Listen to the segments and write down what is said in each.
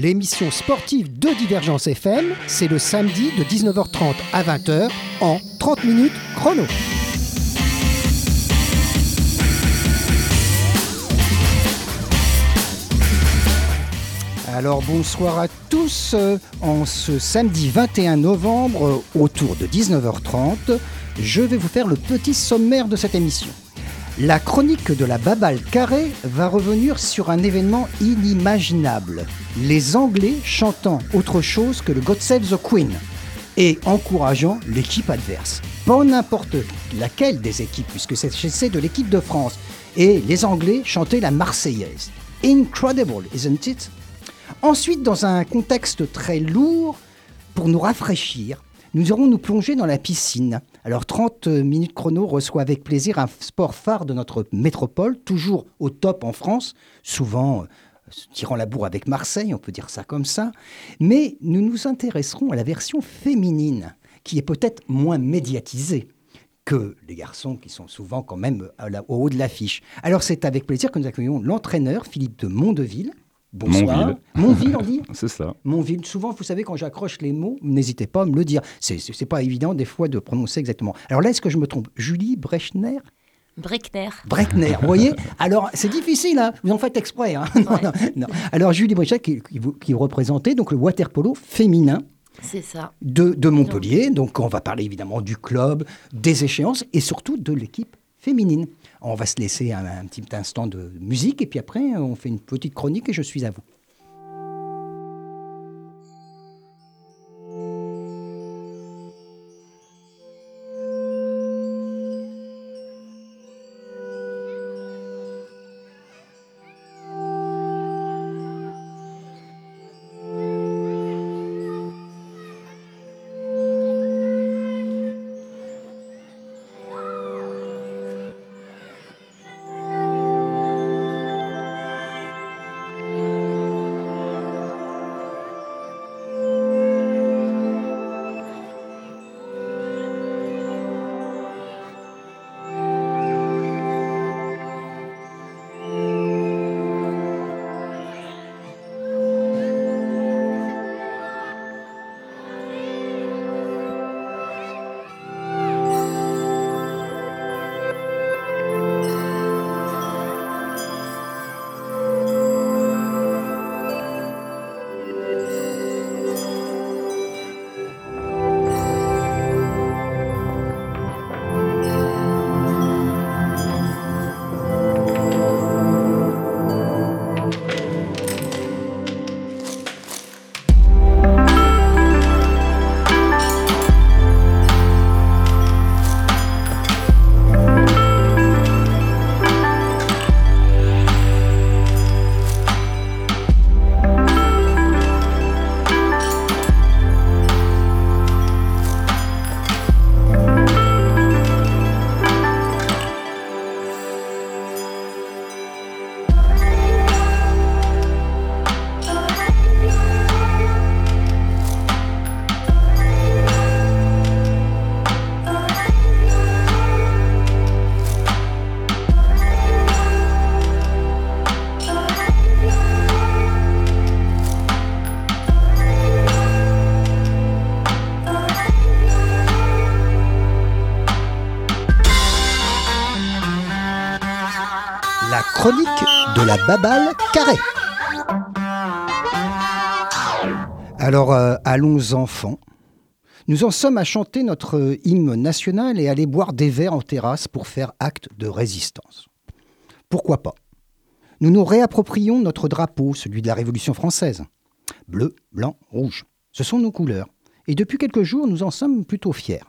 30 minutes chrono, l'émission sportive de Divergence FM, c'est le samedi de 19h30 à 20h en 30 minutes chrono. Alors bonsoir à tous. Euh, En ce samedi 21 novembre, euh, autour de 19h30, je vais vous faire le petit sommaire de cette émission. La chronique de la Babale Carré va revenir sur un événement inimaginable. Les Anglais chantant autre chose que le God Save the Queen et encourageant l'équipe adverse. Pas n'importe laquelle des équipes, puisque c'est de l'équipe de France. Et les Anglais chantaient la Marseillaise. Incredible, isn't it? Ensuite, dans un contexte très lourd, pour nous rafraîchir, nous aurons nous plonger dans la piscine. Alors 30 minutes chrono reçoit avec plaisir un sport phare de notre métropole, toujours au top en France, souvent euh, tirant la bourre avec Marseille, on peut dire ça comme ça. Mais nous nous intéresserons à la version féminine, qui est peut-être moins médiatisée que les garçons qui sont souvent quand même au haut de l'affiche. Alors c'est avec plaisir que nous accueillons l'entraîneur Philippe de Mondeville. Bonsoir. Montville, on dit C'est ça. Montville. Souvent, vous savez, quand j'accroche les mots, n'hésitez pas à me le dire. C'est pas évident des fois de prononcer exactement. Alors là, est-ce que je me trompe? Julie Brechner? Breckner. Brechner, vous voyez? Alors, c'est difficile, hein vous en faites exprès. hein non, Ouais. non, non. Alors, Julie Brechner, qui, qui, vous- qui représentait donc le waterpolo féminin C'est ça. de, de Montpellier. Donc, on va parler évidemment du club, des échéances et surtout de l'équipe féminine. On va se laisser un, petit instant de musique et puis après, on fait une petite chronique et je suis à vous. De la Babale Carré. Alors, euh, allons enfants. Nous en sommes à chanter notre hymne national et aller boire des verres en terrasse pour faire acte de résistance. Pourquoi pas? Nous nous réapproprions notre drapeau, celui de la Révolution française. Bleu, blanc, rouge. Ce sont nos couleurs. Et depuis quelques jours, nous en sommes plutôt fiers.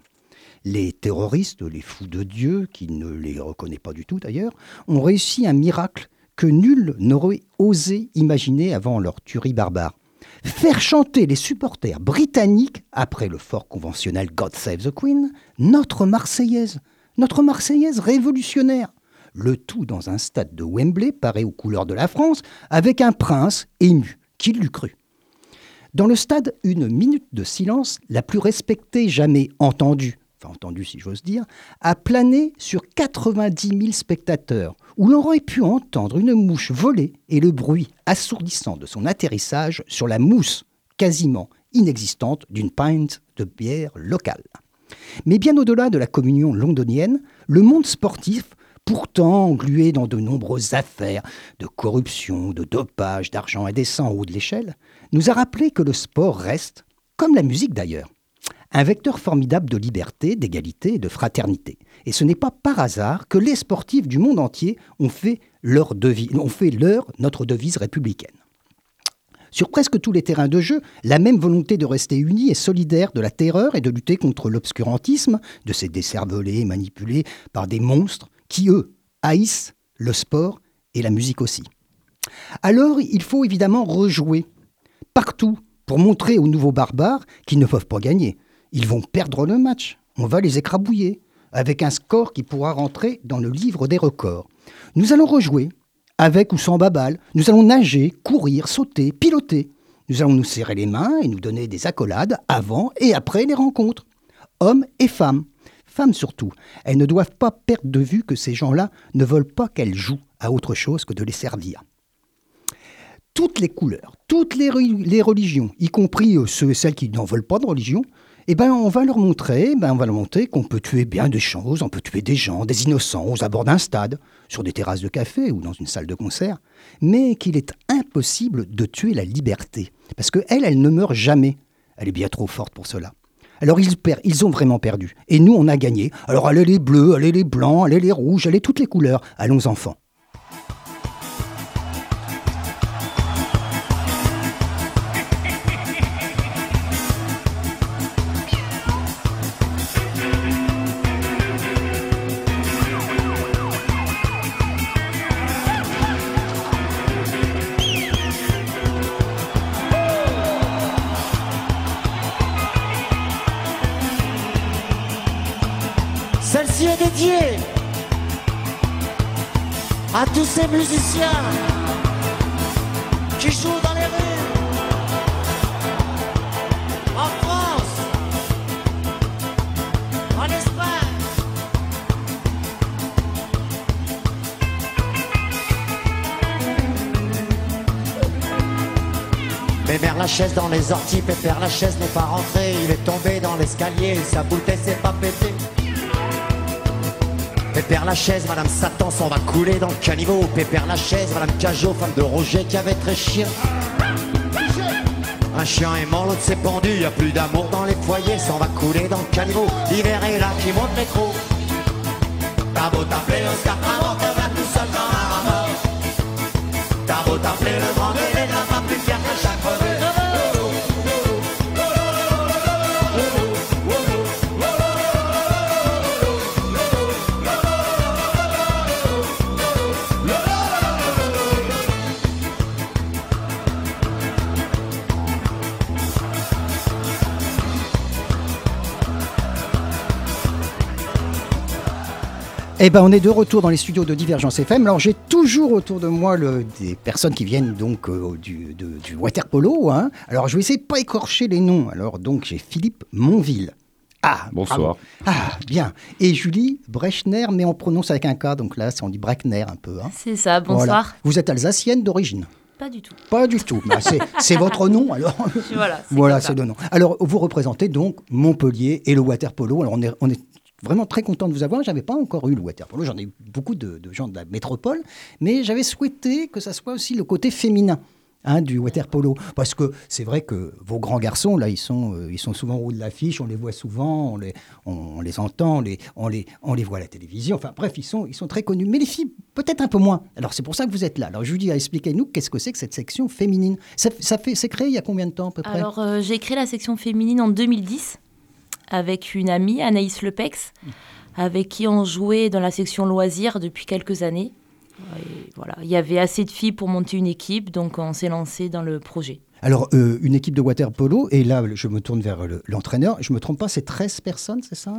Les terroristes, les fous de Dieu, qui ne les reconnaît pas du tout d'ailleurs, ont réussi un miracle que nul n'aurait osé imaginer avant leur tuerie barbare. Faire chanter les supporters britanniques, après le fort conventionnel God Save the Queen, notre Marseillaise, notre Marseillaise révolutionnaire. Le tout dans un stade de Wembley paré aux couleurs de la France, avec un prince ému. Qui l'eût cru Dans le stade, une minute de silence, la plus respectée jamais entendue, enfin entendu si j'ose dire, a plané sur 90 000 spectateurs, où l'on aurait pu entendre une mouche voler et le bruit assourdissant de son atterrissage sur la mousse quasiment inexistante d'une pinte de bière locale. Mais bien au-delà de la communion londonienne, le monde sportif, pourtant englué dans de nombreuses affaires de corruption, de dopage, d'argent indécent en haut de l'échelle, nous a rappelé que le sport reste, comme la musique d'ailleurs, un vecteur formidable de liberté, d'égalité et de fraternité. Et ce n'est pas par hasard que les sportifs du monde entier ont fait leur, devise, ont fait leur notre devise républicaine. Sur presque tous les terrains de jeu, la même volonté de rester unis et solidaire de la terreur et de lutter contre l'obscurantisme, de ces décervelés manipulés par des monstres qui, eux, haïssent le sport et la musique aussi. Alors, il faut évidemment rejouer partout pour montrer aux nouveaux barbares qu'ils ne peuvent pas gagner. Ils vont perdre le match. On va les écrabouiller avec un score qui pourra rentrer dans le livre des records. Nous allons rejouer avec ou sans babal. Nous allons nager, courir, sauter, piloter. Nous allons nous serrer les mains et nous donner des accolades avant et après les rencontres. Hommes et femmes. Femmes surtout. Elles ne doivent pas perdre de vue que ces gens-là ne veulent pas qu'elles jouent à autre chose que de les servir. Toutes les couleurs, toutes les, religions, y compris euh, ceux et celles qui n'en veulent pas de religion, eh ben, on va leur montrer, ben, on qu'on peut tuer bien des choses, on peut tuer des gens, des innocents aux abords d'un stade, sur des terrasses de café ou dans une salle de concert, mais qu'il est impossible de tuer la liberté, parce qu'elle, elle, ne meurt jamais. Elle est bien trop forte pour cela. Alors ils, ils ont vraiment perdu. Et nous, on a gagné. Alors allez les bleus, allez les blancs, allez les rouges, allez toutes les couleurs. Allons enfants. À tous ces musiciens qui jouent dans les rues en France, en Espagne. Pépère la chaise dans les orties, Pépère la chaise n'est pas rentré, il est tombé dans l'escalier, sa bouteille s'est pas pétée. Pépère la chaise, Madame Satan s'en va couler dans le caniveau. Pépère la chaise, Madame Cajot, femme de Roger qui avait très chien. Un chien est mort, l'autre s'est pendu, y a plus d'amour dans les foyers, s'en va couler dans le caniveau. L'hiver est là qui monte les crocs. T'as beau t'appeler Oscar Pavant, te va tout seul dans un mort. T'as beau t'appeler le grand délai, n'a pas plus fier que Eh ben, on est de retour dans les studios de Divergence FM. Alors, j'ai toujours autour de moi le, des personnes qui viennent donc euh, du, de, du water polo. Hein. Alors, je vais essayer de pas écorcher les noms. Alors, donc, j'ai Philippe Monville. Ah, bonsoir. Ah, bien. Et Julie Brechner, mais on prononce avec un K, donc là, on dit Brechner un peu. Hein. C'est ça, bonsoir. Vous êtes alsacienne d'origine? Pas du tout. Pas du tout. Bah, c'est votre nom, alors. Voilà, c'est voilà, le nom. Alors, vous représentez donc Montpellier et le water polo. Alors, on est, on est vraiment très content de vous avoir. J'avais pas encore eu le waterpolo. J'en ai eu beaucoup de, gens de la métropole, mais j'avais souhaité que ça soit aussi le côté féminin. Hein, du waterpolo. Parce que c'est vrai que vos grands garçons, là, ils sont, euh, ils sont souvent au haut de l'affiche, on les voit souvent, on les, on, les entend, on les, on, les, voit à la télévision. Enfin bref, ils sont, ils sont très connus. Mais les filles, peut-être un peu moins. Alors c'est pour ça que vous êtes là. Alors Julie, expliquez-nous qu'est-ce que c'est que cette section féminine. Ça, fait, c'est créé il y a combien de temps à peu près? Alors euh, j'ai créé la section féminine en 2010 avec une amie, Anaïs Lepex, avec qui on jouait dans la section loisirs depuis quelques années. voilà, il y avait assez de filles pour monter une équipe, donc on s'est lancé dans le projet. Alors, euh, une équipe de water polo, et là, je me tourne vers l'entraîneur. je ne me trompe pas, c'est 13 personnes, c'est ça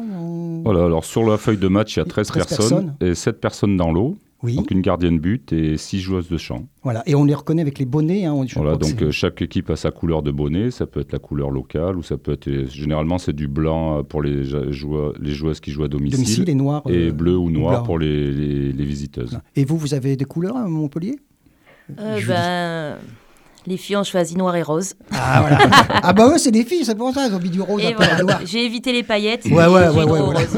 Voilà, alors sur la feuille de match, il y a 13, personnes, et 7 personnes dans l'eau. Oui. Donc une gardienne but et six joueuses de champ. Voilà. Et on les reconnaît avec les bonnets. hein, Voilà, donc euh, chaque équipe a sa couleur de bonnet. Ça peut être la couleur locale ou ça peut être. euh, Généralement, c'est du blanc euh, pour les, ja- joueurs, les joueuses qui jouent à domicile. domicile et noir. et euh, bleu ou noir pour les, les- les visiteuses. Et vous, vous avez des couleurs à Montpellier? Euh, ben, les filles ont choisi noir et rose. Ah, voilà. ah bah ouais, c'est des filles, c'est pour ça, elles ont mis du rose Et voilà, noir. j'ai évité les paillettes. Ouais, ouais, ouais, ouais, voilà.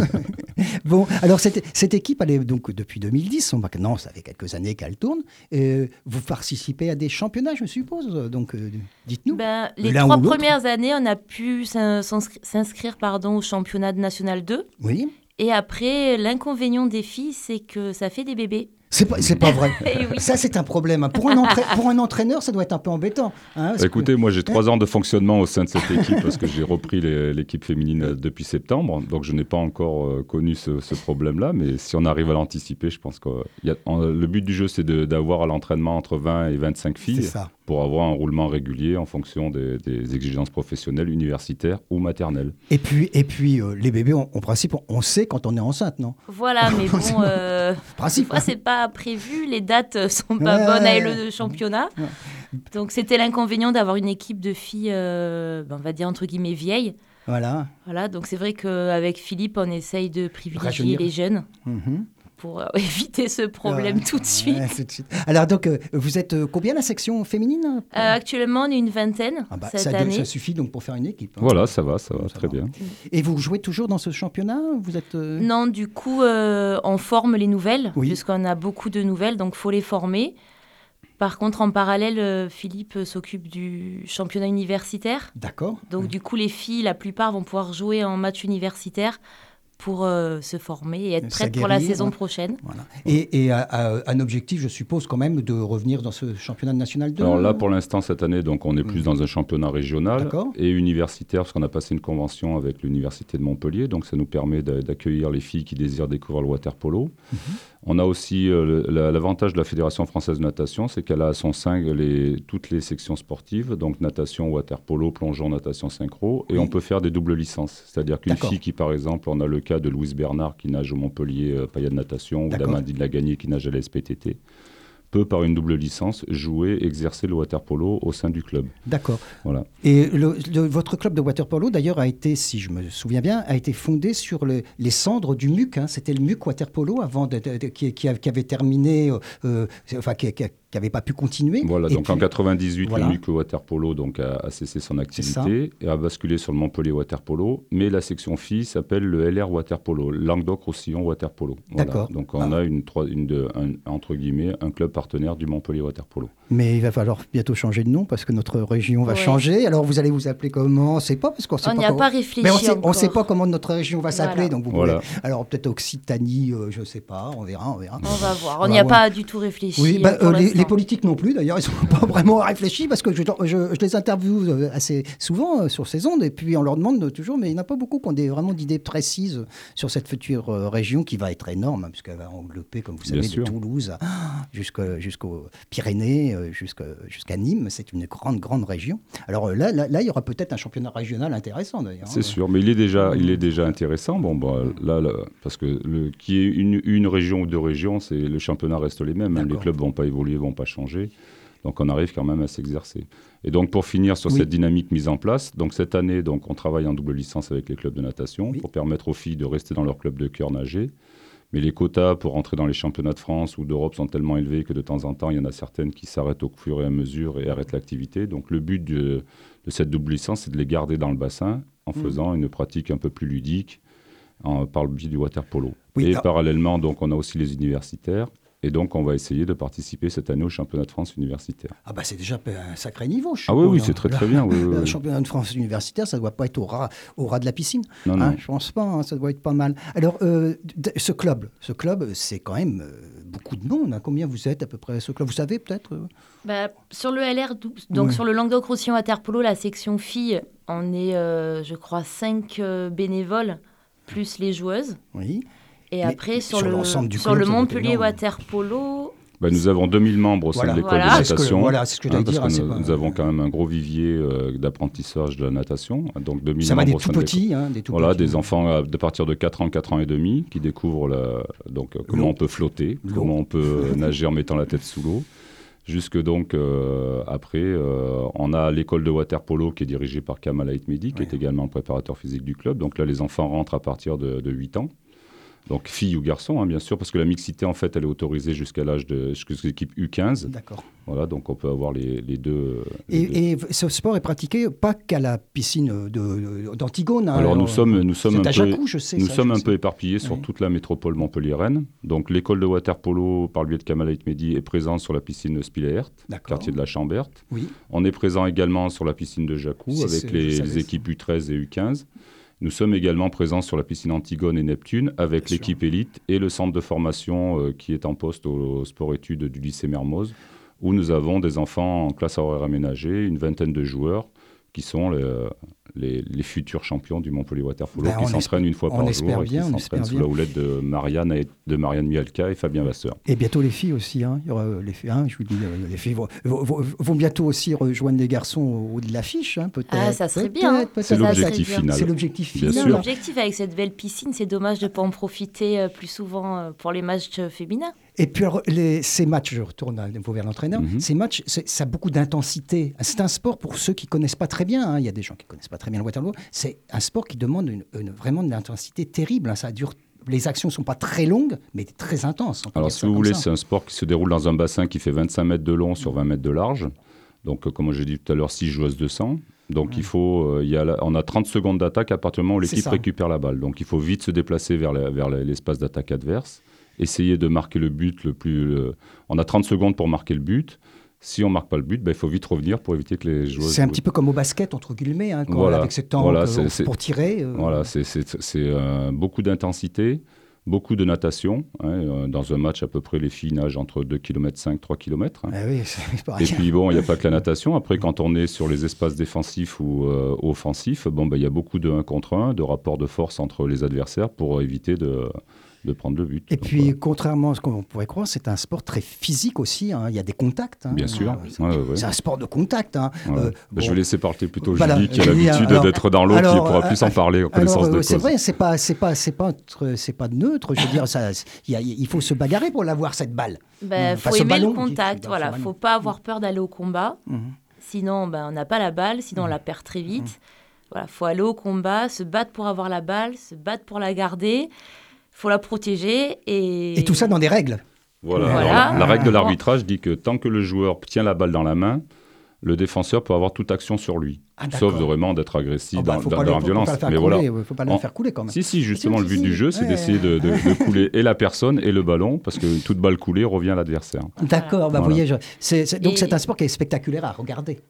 Bon, alors cette, cette équipe, elle est donc depuis 2010, on- maintenant ça fait quelques années qu'elle tourne. Euh, vous participez à des championnats, je suppose, donc euh, dites-nous. Ben, les trois premières années, on a pu s'in- s'inscri- s'inscrire pardon, au championnat de national 2. Oui, Et après, l'inconvénient des filles, c'est que ça fait des bébés. C'est pas, c'est pas vrai. Oui. Ça, c'est un problème. hein. Pour un, entra- pour un entraîneur, ça doit être un peu embêtant. hein, que- Écoutez, moi j'ai trois ans de fonctionnement au sein de cette équipe parce que j'ai repris les- l'équipe féminine euh, depuis septembre. Donc je n'ai pas encore euh, connu ce, ce problème-là. Mais si on arrive à l'anticiper, je pense que il y a- en- le but du jeu c'est de- d'avoir à l'entraînement entre 20 et 25 c'est filles ça. pour avoir un roulement régulier en fonction des, des exigences professionnelles, universitaires ou maternelles. Et puis, et puis euh, les bébés, en, principe, on, sait quand on est enceinte, non? Voilà, mais bon, euh, Principe. c'est pas prévu. Les dates euh, sont pas Ouais, bonnes à le championnat. Donc, c'était l'inconvénient d'avoir une équipe de filles, euh, ben, on va dire entre guillemets, vieilles. Voilà. Voilà, donc c'est vrai qu'avec Philippe, on essaye de privilégier Rajeunir. les jeunes Mhm. Pour euh, éviter ce problème Ouais. tout de suite. Ouais, tout de suite. Alors, donc, euh, vous êtes euh, combien la section féminine Euh, actuellement, on est une vingtaine Ah bah, cette ça, année. ça suffit donc pour faire une équipe. hein. Voilà, ça va, ça va Ça très va. bien. Et vous jouez toujours dans ce championnat Vous êtes euh, Non, du coup, euh, on forme les nouvelles, Oui. puisqu'on a beaucoup de nouvelles, donc faut les former. Par contre, en parallèle, Philippe s'occupe du championnat universitaire. D'accord. Donc, du coup, les filles, la plupart, vont pouvoir jouer en match universitaire pour euh, se former et être prêtes pour la saison ouais. prochaine. Voilà. Et, et un objectif, je suppose, quand même, de revenir dans ce championnat national 2 Alors là, pour l'instant, cette année, donc, on est plus dans un championnat régional et universitaire, parce qu'on a passé une convention avec l'Université de Montpellier. Donc, ça nous permet d'a- d'accueillir les filles qui désirent découvrir le water polo. Mhm. On a aussi euh, l'avantage de la Fédération française de natation, c'est qu'elle a à son sein les, toutes les sections sportives, donc natation, water polo, plongeon, natation synchro, et Oui. on peut faire des doubles licences. C'est-à-dire qu'une fille qui, par exemple, on a le cas de Louise Bernard qui nage au Montpellier euh, Paillat de natation, ou d'Amandine Lagagné qui nage à la SPTT, peut, par une double licence, jouer, exercer le water polo au sein du club. D'accord. Voilà. Et le- le- votre club de waterpolo, d'ailleurs, a été, si je me souviens bien, a été fondé sur le- les cendres du MUC. hein. C'était le MUC waterpolo avant de- de- de- qui, qui a- qui avait terminé, euh, euh, enfin, qui n'avait pas pu continuer. Voilà, Et donc en puis- 98, voilà. le MUC Water Polo donc, a, a cessé son activité et a basculé sur le Montpellier Water Polo, mais la section filles s'appelle le LR Water Polo, Languedoc-Roussillon Water Polo. Voilà. D'accord. Donc on Ah. a une, trois- une de- un- entre guillemets un club partenaire du Montpellier Water Polo. Mais il va falloir bientôt changer de nom parce que notre région va Ouais. changer. Alors vous allez vous appeler comment? On ne sait pas parce qu'on sait On pas. n'y a comment- pas réfléchi Mais on encore. sait pas comment notre région va s'appeler. Voilà. Donc vous Voilà. pouvez- Alors peut-être Occitanie, euh, je ne sais pas. On verra, on verra. On va voir. On n'y a ouais. pas du tout réfléchi. Oui, bah, euh, les. Les politiques non plus d'ailleurs, ils sont pas vraiment réfléchis parce que je, je- je les interviewe euh, assez souvent euh, sur ces ondes et puis on leur demande toujours, mais il n'y en a pas beaucoup qui ont des, vraiment d'idées précises sur cette future euh, région qui va être énorme hein, puisqu'elle va englober, comme vous Bien savez, de. Toulouse jusqu'au- jusqu'aux Pyrénées, jusqu'à Nîmes. C'est une grande, grande région. Alors là, là, là, il y aura peut-être un championnat régional intéressant d'ailleurs. C'est hein. sûr, mais il est déjà, il est déjà intéressant. Bon, bah, là, là, parce que le, qui est une, une région ou deux régions, c'est le championnat reste les mêmes. hein. Les clubs vont pas évoluer, vont pas changer. Donc on arrive quand même à s'exercer. Et donc pour finir sur Oui. cette dynamique mise en place, donc cette année, donc on travaille en double licence avec les clubs de natation Oui. pour permettre aux filles de rester dans leur club de cœur nager. Mais les quotas pour entrer dans les championnats de France ou d'Europe sont tellement élevés que de temps en temps, il y en a certaines qui s'arrêtent au fur et à mesure et arrêtent l'activité. Donc le but de, de cette double licence, c'est de les garder dans le bassin en Mhm. faisant une pratique un peu plus ludique en- par le biais du water polo. Oui, et parallèlement, donc, on a aussi les universitaires. Et donc, on va essayer de participer cette année au championnat de France universitaire. Ah bah c'est déjà un sacré niveau. je Ah oui, oui, c'est hein. très très bien. oui, oui, Le championnat de France universitaire, ça ne doit pas être au ras, au ras de la piscine. Non, Hein, non. je pense pas, hein, ça doit être pas mal. Alors, euh, ce club, ce club, c'est quand même euh, beaucoup de monde. hein. Combien vous êtes à peu près ce club? Vous savez peut-être euh? Bah, sur le LR, donc Ouais. sur le Languedoc-Roussillon Waterpolo, la section filles, on est, euh, je crois, 5 bénévoles, plus les joueuses. Oui. Et Mais après, sur, sur le, du sur club, le Montpellier énorme. Waterpolo, Bah, nous avons 2000 membres au sein Voilà. de l'école Voilà. de C'est ce que- natation. voilà, c'est ce que j'allais hein, parce dire, que hein, nous, pas- nous avons quand même un gros vivier euh, d'apprentissage de la natation. Donc 2000 Ça va des membres au tout petits, hein, des tout Voilà, petits. des enfants à, de partir de 4 ans, 4 ans et demi, qui découvrent la- donc, euh, comment on peut flotter, comment on peut euh, nager en mettant la tête sous l'eau. Jusque donc, euh, après, euh, on a l'école de water polo qui est dirigée par Kamal Mehdi, qui Ouais. est également le préparateur physique du club. Donc là, les enfants rentrent à partir de, de 8 ans. Donc filles ou garçons, hein, bien sûr, parce que la mixité, en fait, elle est autorisée jusqu'à l'âge de jusqu'à l'équipe U15. D'accord. Voilà, donc on peut avoir les, les deux. les deux. Et, ce sport est pratiqué pas qu'à la piscine de- d'Antigone. hein. Alors nous sommes, nous sommes un peu, Jacou, je sais. nous ça, sommes je un sais. peu éparpillés sur Oui. toute la métropole montpelliéraine. Donc l'école de water polo, par le biais de Kamal Mehdi, est présente sur la piscine de Spileert, quartier de la Chamberte. Oui. On est présent également sur la piscine de Jacou avec les, équipes U13 et U15. Nous sommes également présents sur la piscine Antigone et Neptune avec l'équipe élite et le centre de formation euh, qui est en poste au, sport-études du lycée Mermoz, où nous avons des enfants en classe horaire aménagée, une vingtaine de joueurs qui sont les, les- les futurs champions du Montpellier Water Polo, Ben, qui s'entraînent une fois par jour et bien, on qui s'entraînent sous bien. la houlette de Marianne, et, de Marianne Mialka et Fabien Vasseur. Et bientôt les filles aussi. Hein. Il y aura euh, les filles. hein, je vous dis, les filles vont, vont- vont- vont bientôt aussi rejoindre les garçons au haut de l'affiche, hein, peut-être. Ah, ça serait Peut-être, bien, peut-être. C'est l'objectif bien. final. C'est l'objectif Bien final. sûr. L'objectif avec cette belle piscine, c'est dommage de ne pas en profiter euh, plus souvent euh, pour les matchs féminins. Et puis alors, les- ces matchs, je retourne à nouveau vers l'entraîneur, Mhm. ces matchs, c'est- ça a beaucoup d'intensité. C'est un sport pour ceux qui connaissent pas très bien. hein. Il y a des gens qui connaissent pas très bien le Waterloo. C'est un sport qui demande une- une- vraiment de l'intensité terrible. hein. Ça dure. Les actions sont pas très longues, mais très intenses. Alors, si vous voulez, c'est un sport qui se déroule dans un bassin qui fait 25 mètres de long sur 20 mètres de large. Donc, euh, comme j'ai dit tout à l'heure, 6 joueuses de 100. Donc, il faut, euh, il y a la- on a 30 secondes d'attaque à partir du moment où l'équipe récupère la balle. Donc, il faut vite se déplacer vers, l'espace d'attaque adverse, essayer de marquer le but le plus. le- On a 30 secondes pour marquer le but. Si on marque pas le but, ben, il faut vite revenir pour éviter que les joueuses. C'est un petit peu comme au basket, entre guillemets, hein, quand- Voilà. avec ce temps Voilà, pour tirer. euh, Voilà, c'est euh, beaucoup d'intensité, beaucoup de natation. hein. Euh, Dans un match, à peu près, les filles nagent entre 2 km 5, 3 km. ah oui, c'est pas Et rien. puis bon, il n'y a pas que la natation. Après, quand on est sur les espaces défensifs ou euh, offensifs, bon, ben, il y a beaucoup de 1 contre 1, de rapports de force entre les adversaires pour éviter de, de prendre le but. Et Donc, puis, voilà. contrairement à ce qu'on pourrait croire, c'est un sport très physique aussi. hein. Il y a des contacts. hein. Bien sûr. Oui. Ouais, ouais, ouais. C'est un sport de contact. hein. Ouais. Euh, Je vais laisser parler plutôt Voilà, Julie, qui a l'habitude d'être dans l'eau, qui pourra plus euh, en parler en connaissance de euh, cause. c'est vrai, c'est pas, c'est pas, c'est pas, tr- c'est pas neutre. Je veux dire, ça, il y a- il faut se bagarrer pour l'avoir cette balle. Ben, Mmh. faut Enfin, aimer ballon, le contact, ce voilà. Faut pas avoir peur d'aller au combat. Mhm. Sinon, ben, on n'a pas la balle, sinon on la perd très vite. Voilà, faut aller au combat, se battre pour avoir la balle, se battre pour la garder. Faut la protéger et... Et tout ça dans des règles. Voilà. Voilà. Alors, la, la règle de l'arbitrage dit que tant que le joueur tient la balle dans la main, le défenseur peut avoir toute action sur lui. Ah, sauf vraiment d'être agressif Oh, bah, dans, dans- le- la violence. pas Mais couler, voilà. ouais, faut pas la En- faire couler quand même. Si, si, justement, Si, le but si. du jeu, c'est Ouais. d'essayer de, de- de couler et la personne et le ballon, parce que toute balle coulée revient à l'adversaire. D'accord, bah, vous voyez, je- donc Et- c'est un sport qui est spectaculaire à regarder.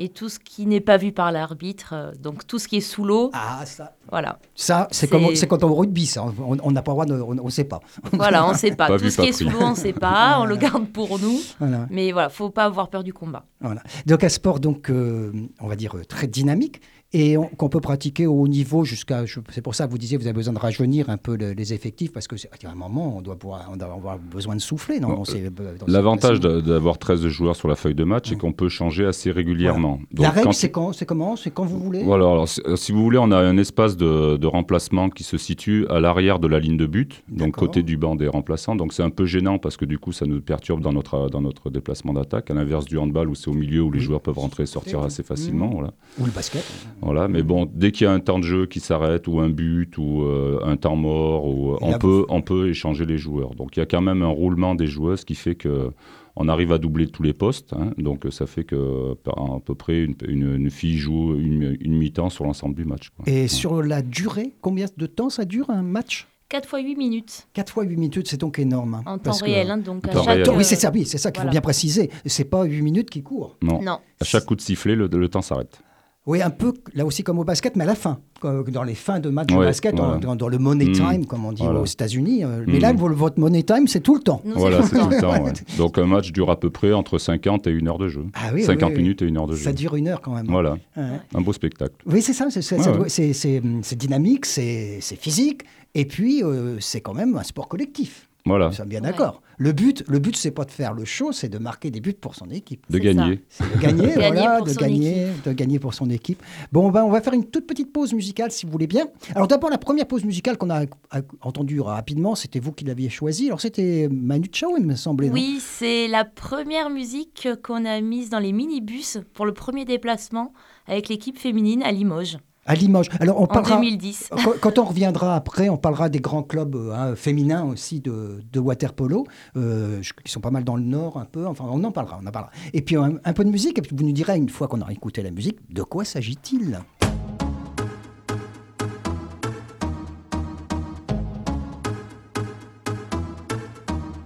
Et tout ce qui n'est pas vu par l'arbitre, euh, donc tout ce qui est sous l'eau, Ah, ça, voilà. ça c'est comme c'est quand on rugby, ça. On on n'a pas le droit, de, on ne sait pas. Voilà, on ne sait pas. Pas tout vu, ce qui est sous l'eau, on ne sait pas. On le garde pour nous. Voilà. Mais voilà, faut pas avoir peur du combat. Voilà. Donc un sport donc euh, on va dire euh, très dynamique et on- qu'on peut pratiquer au haut niveau jusqu'à. C'est pour ça que vous disiez vous avez besoin de rajeunir un peu le- les effectifs parce que à un moment on doit pouvoir on doit avoir besoin de souffler Bon, dans ces L'avantage d'avoir 13 joueurs sur la feuille de match, c'est qu'on peut changer assez régulièrement. La Donc, règle c'est quand c'est comment c'est quand vous voulez. Voilà, alors, si si vous voulez, on a un espace de, de remplacement qui se situe à l'arrière de la ligne de but, donc côté du banc des remplaçants. Donc c'est un peu gênant parce que du coup, ça nous perturbe dans notre, dans notre déplacement d'attaque, à l'inverse du handball où c'est au milieu où les joueurs peuvent rentrer et sortir assez facilement. Voilà. Ou le basket. Voilà, mais bon, dès qu'il y a un temps de jeu qui s'arrête, ou un but, ou euh, un temps mort, ou, euh, on, peut, on peut échanger les joueurs. Donc il y a quand même un roulement des joueuses qui fait que on arrive à doubler tous les postes. hein. donc ça fait que à peu près une, une- une fille joue une, une mi-temps sur l'ensemble du match. quoi. Et sur la durée, combien de temps ça dure un match? 4 fois 8 minutes 4 fois 8 minutes, c'est donc énorme. hein, en temps réel. hein, donc En à temps chaque, réel. Oui, c'est ça, oui, c'est ça qu'il faut bien préciser. C'est pas 8 minutes qui courent. Non. Non. À chaque coup de sifflet, le, le temps s'arrête. Oui, un peu là aussi comme au basket, mais à la fin, dans les fins de match de Ouais, basket, dans, voilà. dans- dans le money Mm. time, comme on dit Voilà. aux États-Unis. euh, Mais Mm. là, vo- votre money time, c'est tout le temps. Voilà, c'est tout le temps. Ouais. Donc un match dure à peu près entre 50 et 1 heure de jeu. Ah oui, 50 oui, oui. minutes et 1 heure de jeu. Ça dure une heure quand même. Voilà, Ouais. un beau spectacle. Oui, c'est ça. c'est- dynamique, c'est c'est physique, et puis euh, c'est quand même un sport collectif. Voilà, Nous sommes bien d'accord. Le but, le but, c'est pas de faire le show, c'est de marquer des buts pour son équipe. de gagner. C'est de gagner, Gagner voilà, pour de son gagner, de gagner pour son équipe. Bon, ben, on va faire une toute petite pause musicale, si vous voulez bien. Alors d'abord, la première pause musicale qu'on a a- entendue rapidement, c'était vous qui l'aviez choisie. Alors c'était Manu Chao, il me semblait. Oui, c'est la première musique qu'on a mise dans les minibus pour le premier déplacement avec l'équipe féminine à Limoges À Limoges. Alors on en parlera. 2010. Quand, quand on reviendra après, on parlera des grands clubs euh, hein, féminins aussi de, de water polo, euh, qui sont pas mal dans le nord un peu. Enfin, on en parlera, on en parlera. Et puis un, un peu de musique, et puis vous nous direz une fois qu'on aura écouté la musique, de quoi s'agit-il?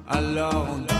Alors on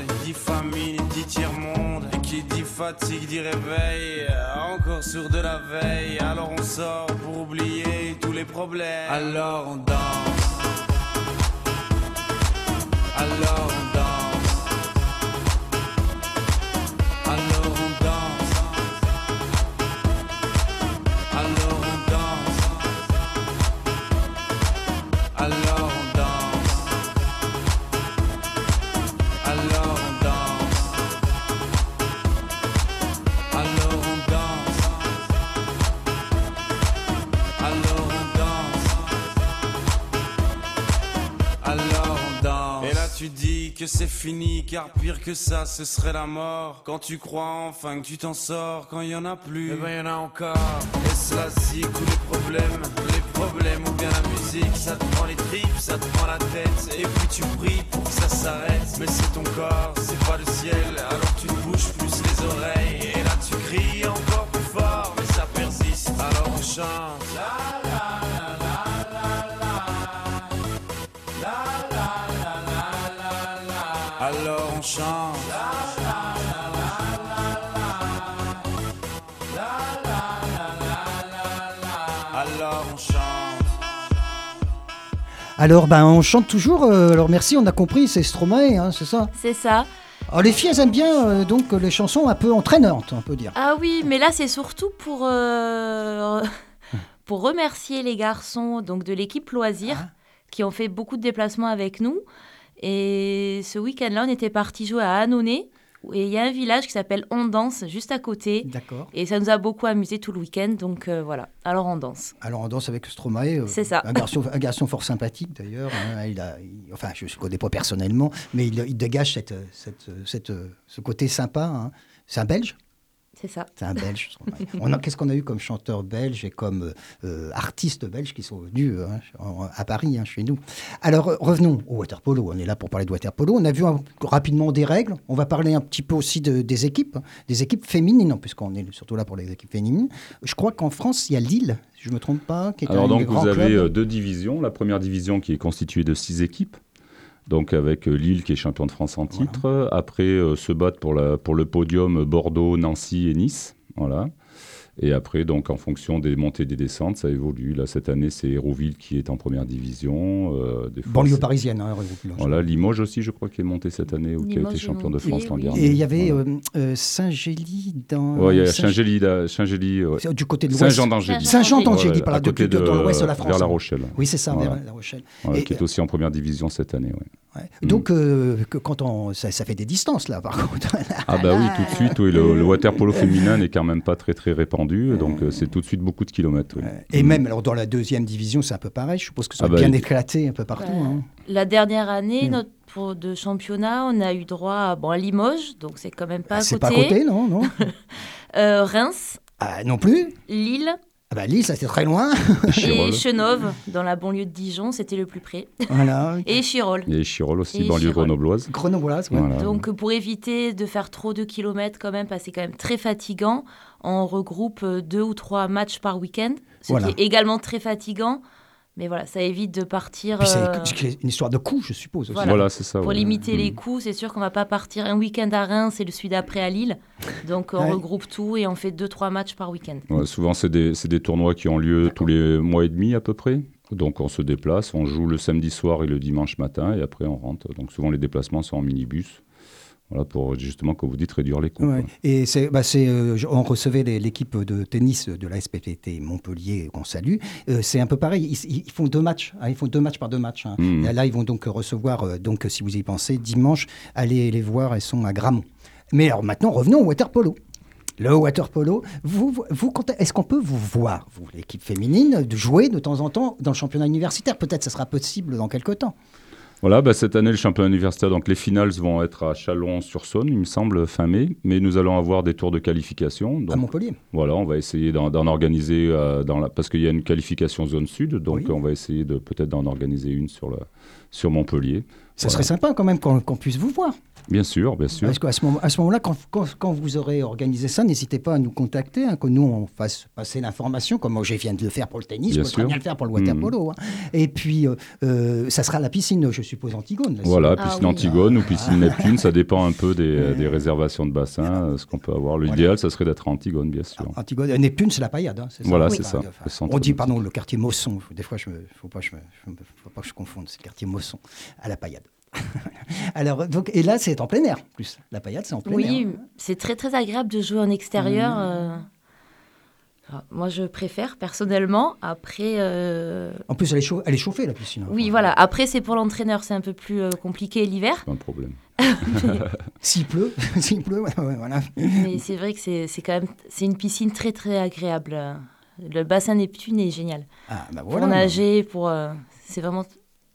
Dit famine dit tiers-monde. Et qui dit fatigue dit réveil. Encore sur de la veille. Alors on sort pour oublier tous les problèmes. Alors on danse. Alors on danse alors on danse. Et là tu dis que c'est fini, car pire que ça, ce serait la mort. Quand tu crois enfin que tu t'en sors, quand il y en a plus, eh ben y en a encore. Et cela zik ou les problèmes, les problèmes ou bien la musique, ça te prend les tripes, ça te prend la tête. Et puis tu pries pour que ça s'arrête. Mais c'est ton corps, c'est pas le ciel, alors tu te bouges plus les oreilles. Et là tu cries encore plus fort, mais ça persiste. Alors on chante. Alors, ben, on chante toujours. euh, alors, merci, on a compris, c'est Stromae, hein, c'est ça. C'est ça. Alors, les filles, elles aiment bien euh, donc les chansons un peu entraînantes, on peut dire. Ah oui, mais là c'est surtout pour euh, pour remercier les garçons donc de l'équipe loisir Ah. qui ont fait beaucoup de déplacements avec nous. Et ce week-end-là, on était parti jouer à Annonay et il y a un village qui s'appelle On Danse juste à côté. D'accord. Et ça nous a beaucoup amusé tout le week-end, donc euh, voilà. Alors on danse. Alors, on danse avec Stromae. euh, C'est ça. Un garçon, un garçon fort sympathique, d'ailleurs. hein, il a, il- enfin, je ne connais pas personnellement, mais il, il dégage cette, cette, cette, ce côté sympa. hein. C'est un Belge? C'est ça. C'est un Belge. Stromae. On a- Qu'est-ce qu'on a eu comme chanteur belge et comme euh, euh, artistes belges qui sont venus hein, en- à Paris, hein, chez nous? Alors, euh, revenons au water polo. On est là pour parler de water polo. On a vu un- rapidement des règles. On va parler un petit peu aussi de- des équipes, hein, des équipes féminines, puisqu'on est surtout là pour les équipes féminines. Je crois qu'en France, il y a Lille, si je ne me trompe pas, qui est Alors un donc vous avez club. deux divisions. La première division qui est constituée de six équipes. Donc avec euh, Lille qui est champion de France en titre. Après euh, se battent pour, la, pour le podium Bordeaux, Nancy et Nice. Voilà. Et après, donc, en fonction des montées et des descentes, ça évolue. Là, cette année, c'est Hérouville qui est en première division. euh, des fois, Banlieue c'est- parisienne, hein. Voilà, Limoges aussi, je crois, qui est monté cette année ou qui a été champion de France l'an oui. dernier. Et il y avait Voilà. euh, euh, Saint-Gély dans. Ouais, il y a Saint- Saint-Gély, là- Saint-Gély, ouais. c'est du côté de l'ouest. Saint-Jean d'Angély. Saint-Jean d'Angély, Ouais, par là, à côté de- de- dans l'ouest de la France. Vers La Rochelle. Oui, c'est ça, Voilà. vers La Rochelle. Voilà, Et- qui est aussi en première division cette année. ouais. Ouais. Mm. Donc, euh, que quand on, ça, ça fait des distances là, par contre. Ah bah oui, tout de suite, oui, le, le water polo féminin n'est quand même pas très très répandu, donc euh, c'est tout de suite beaucoup de kilomètres. oui. Et même alors dans la deuxième division, c'est un peu pareil. Je suppose que ça Ah va bah, bien il- éclaté un peu partout. Ouais. hein. La dernière année, Mm. notre, pour, de championnat, on a eu droit à, bon, à Limoges, donc c'est quand même pas à c'est côté. pas à côté, non, non. Euh, Reims, Ah, non plus. Lille Ah bah Lille, ça c'est très loin. Et Chenove, dans la banlieue de Dijon, c'était le plus près. voilà. Et Chirol. Et Chirol aussi, Et banlieue Chirol. grenobloise. Grenobloise. Voilà. Donc pour éviter de faire trop de kilomètres quand même, parce que c'est quand même très fatigant, on regroupe euh, deux ou trois matchs par week-end, ce Voilà. qui est également très fatigant Mais voilà, ça évite de partir. Puis euh, c'est une histoire de coût, je suppose. Aussi. Voilà. Voilà, c'est ça. Pour ouais. limiter les Mm. coûts, c'est sûr qu'on va pas partir un week-end à Reims et le celui d'après à Lille. Donc on Ouais. regroupe tout et on fait deux trois matchs par week-end. Ouais, souvent, c'est des, c'est des tournois qui ont lieu tous les mois et demi à peu près. Donc, on se déplace, on joue le samedi soir et le dimanche matin, et après, on rentre. Donc, souvent, les déplacements sont en minibus. Voilà, pour justement, comme vous dites, réduire les coûts. Ouais. Et c'est, bah, euh, on recevait l'équipe de tennis de la SPPT Montpellier qu'on salue. Euh, c'est un peu pareil. Ils, ils font deux matchs. hein, ils font deux matchs par deux matchs. hein. Et Là, ils vont donc recevoir. euh, donc, si vous y pensez, dimanche, allez les voir. Elles sont à Gramont. Mais alors maintenant, revenons au water polo. Le water polo, vous, vous, est-ce qu'on peut vous voir, vous, l'équipe féminine, de jouer de temps en temps dans le championnat universitaire? Peut-être ce sera possible dans quelques temps. Voilà, bah, cette année, le championnat universitaire, donc les finales vont être à Chalon-sur-Saône, il me semble, fin mai. Mais nous allons avoir des tours de qualification. à Montpellier. voilà, on va essayer d'en, organiser, euh, dans la, parce qu'il y a une qualification zone sud. Donc, Oui. on va essayer de peut-être d'en organiser une sur Montpellier. Ça Voilà. serait sympa quand même qu'on puisse vous voir. Bien sûr, bien sûr. Parce qu'à ce moment- à ce moment-là, quand, quand- quand vous aurez organisé ça, n'hésitez pas à nous contacter, hein, que nous, on fasse passer l'information, comme moi, je viens de le faire pour le tennis, Bien je peux bien le faire pour le water Mhm. polo. hein. Et puis, euh, euh, ça sera la piscine, je suppose, Antigone. là, Voilà, Ah piscine oui. Antigone ou piscine Neptune, ça dépend un peu des, des réservations de bassin, euh, ce qu'on peut avoir. L'idéal, ça serait d'être à Antigone, bien sûr. si- Antigone, euh, Neptune, c'est la paillade. hein, c'est ça Voilà, Oui. c'est ça, Enfin, on dit, pardon, le quartier Mosson. Des fois, il ne faut, pas que je me- je me- faut pas que je confonde, c'est le quartier Mosson, à la paillade. Alors, donc, et là, c'est en plein air, en plus. La paillade, c'est en plein air. Oui, c'est très très agréable de jouer en extérieur. Mmh. euh. Ah, Moi, je préfère personnellement. Après, euh, En plus, elle est, chau- elle est chauffée, la piscine. hein. oui, voilà. Après, c'est pour l'entraîneur, c'est un peu plus euh, compliqué l'hiver. Pas un problème. S'il pleut, s'il pleut, ouais, ouais, voilà. Mais c'est vrai que c'est c'est quand même c'est une piscine très très agréable. Le bassin Neptune est génial. Ah, bah Pour nager, pour euh, c'est vraiment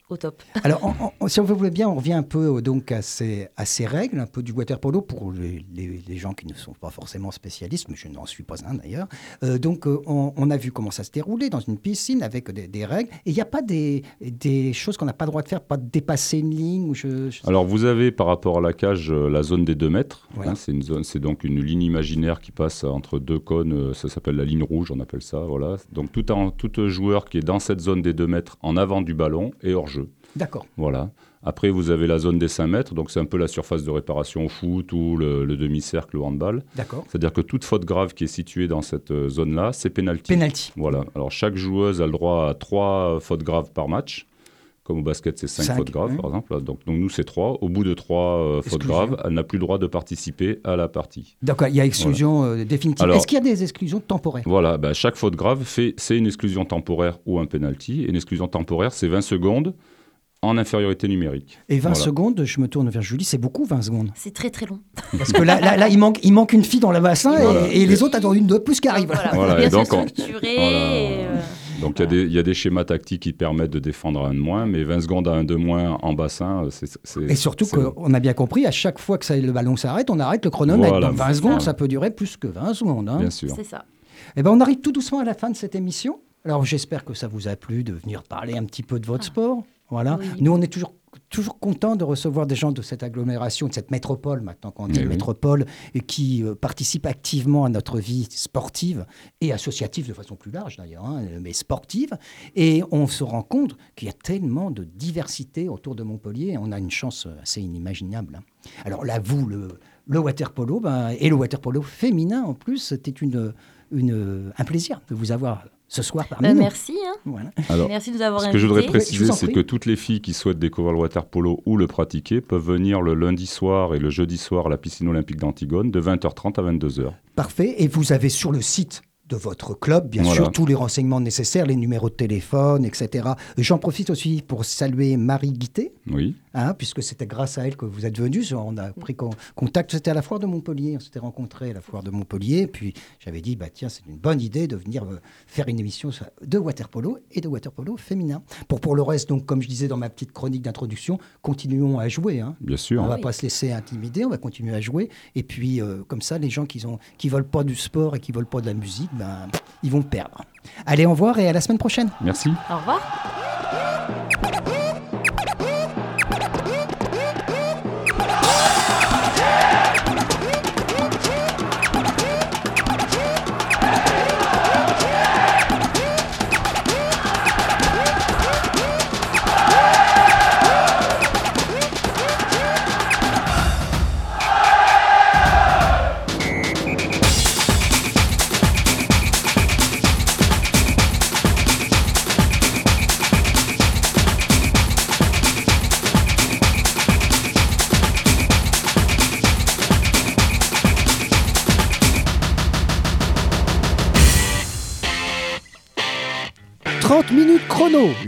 au top. Alors, si on veut bien, on revient un peu euh, donc à ces, à ces règles, un peu du water polo pour les, les- les gens qui ne sont pas forcément spécialistes, mais je n'en suis pas un d'ailleurs. Euh, donc, euh, on, on a vu comment ça se déroulait dans une piscine avec des, des règles. Et il n'y a pas des, des choses qu'on n'a pas le droit de faire, pas de dépasser une ligne ou je, je- Alors, vous avez par rapport à la cage la zone des 2 mètres. Hein, c'est une zone, c'est donc une ligne imaginaire qui passe entre deux cônes. Ça s'appelle la ligne rouge, on appelle ça. Voilà. Donc, tout, un, tout joueur qui est dans cette zone des 2 mètres en avant du ballon est hors jeu. D'accord. Voilà. Après, vous avez la zone des 5 mètres. Donc, c'est un peu la surface de réparation au foot ou le, le demi-cercle au handball. D'accord. C'est-à-dire que toute faute grave qui est située dans cette euh, zone-là, c'est pénalty. Penalty. Voilà. Alors, chaque joueuse a le droit à trois fautes graves par match. Comme au basket, c'est cinq, Cinq, fautes graves, par exemple. Donc, donc, nous, c'est trois. Au bout de trois euh, fautes graves, elle n'a plus le droit de participer à la partie. D'accord, il y a exclusion euh, définitive. Est-ce qu'il y a des exclusions temporaires? Voilà. bah, chaque faute grave, fait, c'est une exclusion temporaire ou un penalty. Et une exclusion temporaire, c'est 20 secondes en infériorité numérique. Et 20 Voilà. secondes, je me tourne vers Julie, c'est beaucoup 20 secondes. C'est très très long. Parce que là, là, là, il, manque, il manque une fille dans le bassin Voilà. et, et les autres attendent une de plus qui arrive. Voilà, Voilà, et donc, on- et, euh, il y a des- il y, a des schémas tactiques qui permettent de défendre un de moins, mais 20 secondes à un de moins en bassin, c'est. Et surtout qu'on a bien compris, à chaque fois que ça- le ballon s'arrête, on arrête le chronomètre. Voilà. Donc 20 secondes, ça peut durer plus que 20 secondes. hein. Bien sûr. c'est ça. Eh ben, on arrive tout doucement à la fin de cette émission. Alors j'espère que ça vous a plu de venir parler un petit peu de votre sport. Voilà. Oui. Nous, on est toujours, toujours contents de recevoir des gens de cette agglomération, de cette métropole, maintenant qu'on dit Eh oui. métropole, et qui euh, participent activement à notre vie sportive et associative de façon plus large d'ailleurs, hein, mais sportive. Et on se rend compte qu'il y a tellement de diversité autour de Montpellier. On a une chance assez inimaginable. hein. Alors là, vous, le, le water polo, ben, et le water polo féminin en plus, c'était une, une, un plaisir de vous avoir ce soir parmi Bah, nous. merci. hein. Voilà. Alors, Merci de nous avoir Ce que je voudrais préciser, c'est que toutes les filles qui souhaitent découvrir le water polo ou le pratiquer peuvent venir le lundi soir et le jeudi soir à la piscine olympique d'Antigone de 20h30 à 22h. Parfait. Et vous avez sur le site de votre club, bien Voilà. sûr, tous les renseignements nécessaires, les numéros de téléphone, etc. J'en profite aussi pour saluer Marie Guité, Oui, hein, puisque c'était grâce à elle que vous êtes venu. On a pris con- contact, c'était à la foire de Montpellier, on s'était rencontrés à la foire de Montpellier. Puis j'avais dit, bah, tiens, c'est une bonne idée de venir euh, faire une émission de waterpolo et de waterpolo féminin. Pour, pour le reste, donc, comme je disais dans ma petite chronique d'introduction, continuons à jouer. hein. bien sûr. On va oui. pas se laisser intimider, on va continuer à jouer. Et puis, euh, comme ça, les gens qui ont qui veulent pas du sport et qui veulent pas de la musique, ben, ils vont perdre. Allez, au revoir et à la semaine prochaine. Merci. Au revoir.